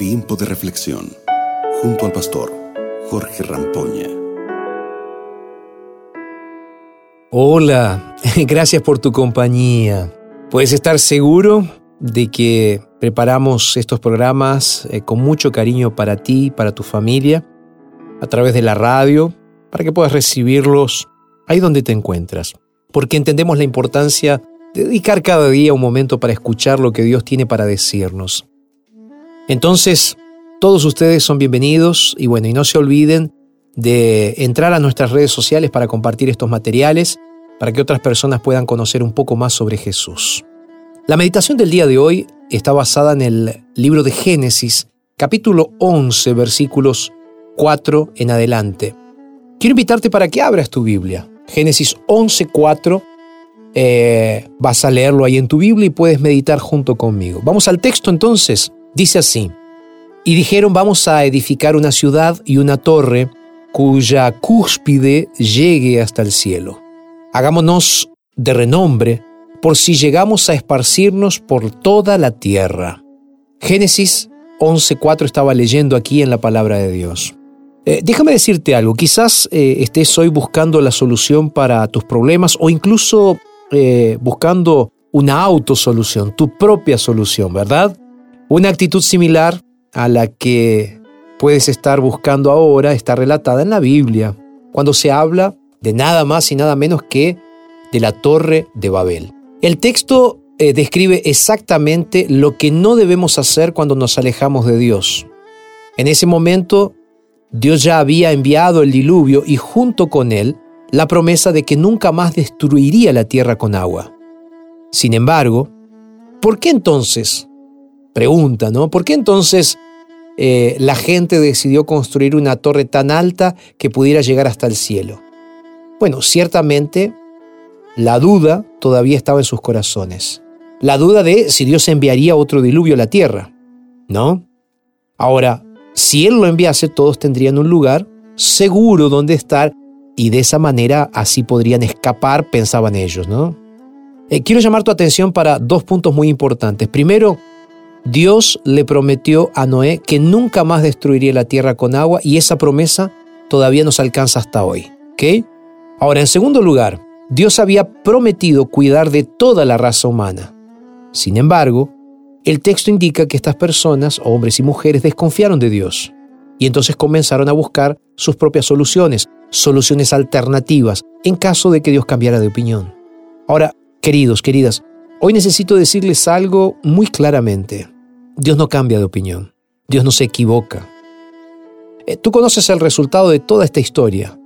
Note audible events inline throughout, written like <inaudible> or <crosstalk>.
Tiempo de reflexión junto al pastor Jorge Rampoña. Hola, <laughs> gracias por tu compañía. Puedes estar seguro de que preparamos estos programas eh, con mucho cariño para ti, para tu familia, a través de la radio, para que puedas recibirlos ahí donde te encuentras. Porque entendemos la importancia de dedicar cada día un momento para escuchar lo que Dios tiene para decirnos. Entonces, todos ustedes son bienvenidos y bueno, y no se olviden de entrar a nuestras redes sociales para compartir estos materiales, para que otras personas puedan conocer un poco más sobre Jesús. La meditación del día de hoy está basada en el libro de Génesis, capítulo 11, versículos 4 en adelante. Quiero invitarte para que abras tu Biblia. Génesis 11, 4. Eh, vas a leerlo ahí en tu Biblia y puedes meditar junto conmigo. Vamos al texto entonces. Dice así, y dijeron vamos a edificar una ciudad y una torre cuya cúspide llegue hasta el cielo. Hagámonos de renombre por si llegamos a esparcirnos por toda la tierra. Génesis 11.4 estaba leyendo aquí en la palabra de Dios. Eh, déjame decirte algo, quizás eh, estés hoy buscando la solución para tus problemas o incluso eh, buscando una autosolución, tu propia solución, ¿verdad? Una actitud similar a la que puedes estar buscando ahora está relatada en la Biblia, cuando se habla de nada más y nada menos que de la torre de Babel. El texto eh, describe exactamente lo que no debemos hacer cuando nos alejamos de Dios. En ese momento, Dios ya había enviado el diluvio y junto con él la promesa de que nunca más destruiría la tierra con agua. Sin embargo, ¿por qué entonces pregunta, ¿no? ¿Por qué entonces eh, la gente decidió construir una torre tan alta que pudiera llegar hasta el cielo? Bueno, ciertamente la duda todavía estaba en sus corazones. La duda de si Dios enviaría otro diluvio a la tierra, ¿no? Ahora, si Él lo enviase, todos tendrían un lugar seguro donde estar y de esa manera así podrían escapar, pensaban ellos, ¿no? Eh, quiero llamar tu atención para dos puntos muy importantes. Primero, Dios le prometió a Noé que nunca más destruiría la tierra con agua y esa promesa todavía nos alcanza hasta hoy. ¿ok? Ahora, en segundo lugar, Dios había prometido cuidar de toda la raza humana. Sin embargo, el texto indica que estas personas, hombres y mujeres, desconfiaron de Dios y entonces comenzaron a buscar sus propias soluciones, soluciones alternativas, en caso de que Dios cambiara de opinión. Ahora, queridos, queridas, Hoy necesito decirles algo muy claramente. Dios no cambia de opinión. Dios no se equivoca. Eh, tú conoces el resultado de toda esta historia,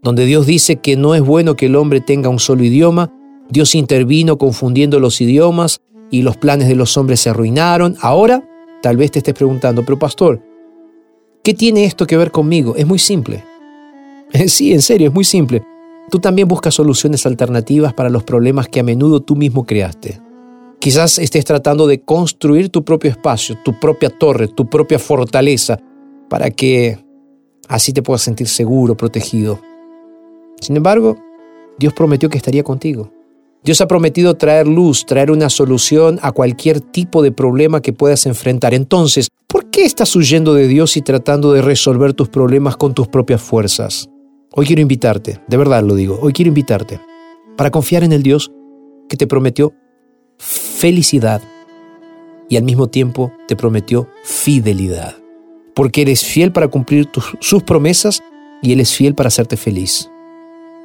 donde Dios dice que no es bueno que el hombre tenga un solo idioma, Dios intervino confundiendo los idiomas y los planes de los hombres se arruinaron. Ahora, tal vez te estés preguntando, pero pastor, ¿qué tiene esto que ver conmigo? Es muy simple. <laughs> Sí, en serio, es muy simple. Tú también buscas soluciones alternativas para los problemas que a menudo tú mismo creaste. Quizás estés tratando de construir tu propio espacio, tu propia torre, tu propia fortaleza, para que así te puedas sentir seguro, protegido. Sin embargo, Dios prometió que estaría contigo. Dios ha prometido traer luz, traer una solución a cualquier tipo de problema que puedas enfrentar. Entonces, ¿por qué estás huyendo de Dios y tratando de resolver tus problemas con tus propias fuerzas? Hoy quiero invitarte, de verdad lo digo, hoy quiero invitarte para confiar en el Dios que te prometió felicidad y al mismo tiempo te prometió fidelidad. Porque Él es fiel para cumplir sus promesas y Él es fiel para hacerte feliz.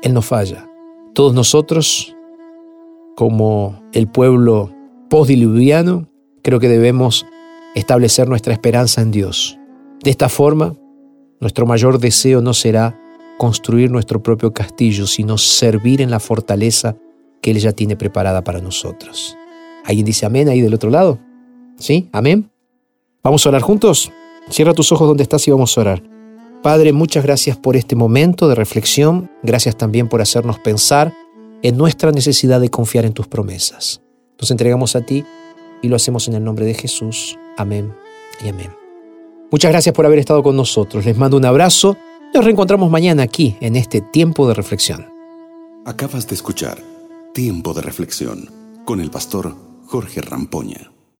Él no falla. Todos nosotros, como el pueblo postdiluviano, creo que debemos establecer nuestra esperanza en Dios. De esta forma, nuestro mayor deseo no será construir nuestro propio castillo, sino servir en la fortaleza que Él ya tiene preparada para nosotros. ¿Alguien dice amén ahí del otro lado? ¿Sí? ¿Amén? ¿Vamos a orar juntos? Cierra tus ojos donde estás y vamos a orar. Padre, muchas gracias por este momento de reflexión. Gracias también por hacernos pensar en nuestra necesidad de confiar en tus promesas. Nos entregamos a ti y lo hacemos en el nombre de Jesús. Amén y amén. Muchas gracias por haber estado con nosotros. Les mando un abrazo nos reencontramos mañana aquí en este tiempo de reflexión. Acabas de escuchar Tiempo de Reflexión con el pastor Jorge Rampoña.